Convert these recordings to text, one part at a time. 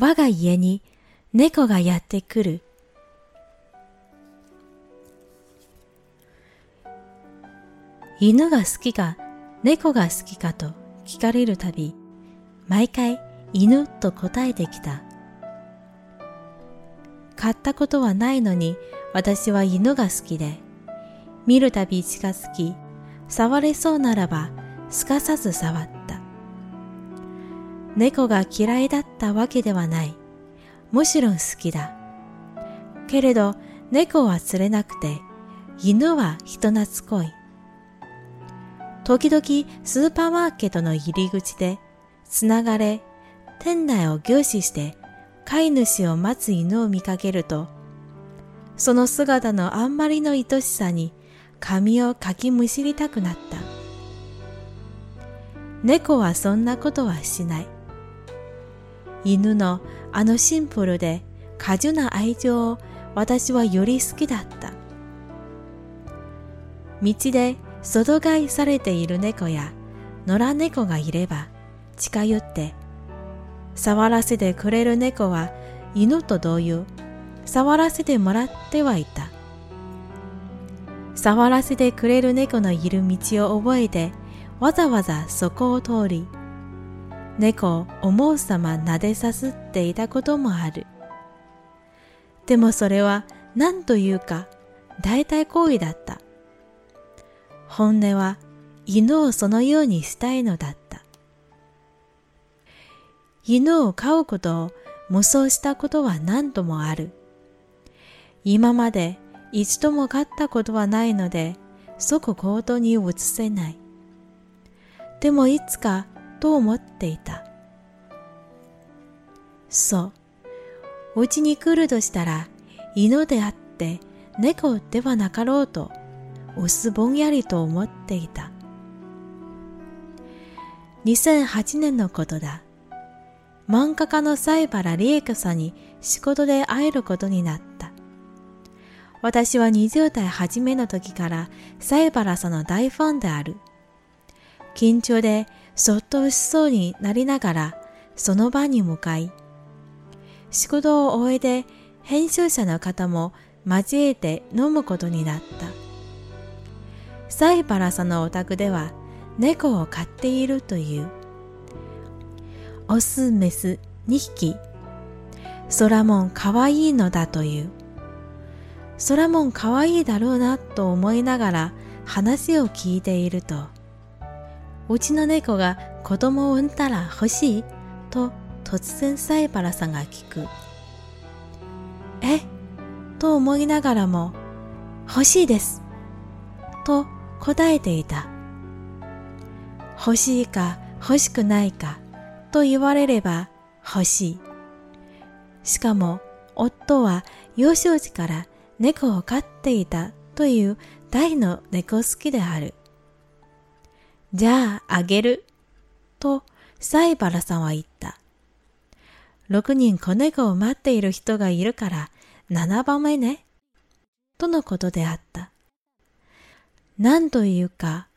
我が家に猫がやってくる。犬が好きか猫が好きかと聞かれるたび、毎回犬と答えてきた。買ったことはないのに私は犬が好きで、見るたび近づき、触れそうならばすかさず触った。猫が嫌いだったわけではない。もちろん好きだ。けれど猫は釣れなくて、犬は人懐っこい。時々スーパーマーケットの入り口でつながれ、店内を凝視して飼い主を待つ犬を見かけると、その姿のあんまりの愛しさに髪をかきむしりたくなった。猫はそんなことはしない。犬のあのシンプルで果樹な愛情を私はより好きだった。道で外飼いされている猫や野良猫がいれば近寄って触らせてくれる猫は犬と同様触らせてもらってはいた。触らせてくれる猫のいる道を覚えてわざわざそこを通り猫を思うさま撫でさすっていたこともある。でもそれは何というか大体行為だった。本音は犬をそのようにしたいのだった。犬を飼うことを無双したことは何度もある。今まで一度も飼ったことはないので、即行動に移せない。でもいつかと思っていた。そう。うちに来るとしたら、犬であって猫ではなかろうと薄ぼんやりと思っていた。2008年のことだ。漫画家の西原理恵子さんに仕事で会えることになった。私は20代初めの時から西原さんの大ファンである。緊張でそっとしそうになりながらその場に向かい、仕事を終えて編集者の方も交えて飲むことになった。サイパラさんのお宅では猫を飼っているという。オス、メス2匹。ソラモンかわいいのだという。ソラモンかわいいだろうなと思いながら話を聞いていると、うちの猫が子供を産んだら欲しい？と突然サイパラさんが聞く。え？と思いながらも、欲しいです。と答えていた。欲しいか欲しくないかと言われれば欲しい。しかも夫は幼少時から猫を飼っていたという大の猫好きである。じゃああげる。とサイバラさんは言った。6人子猫を待っている人がいるから7番目ね。とのことであった。何というか、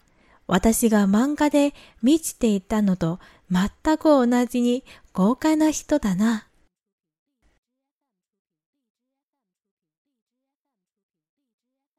私が漫画で見ちていたのと全く同じに豪快な人だな。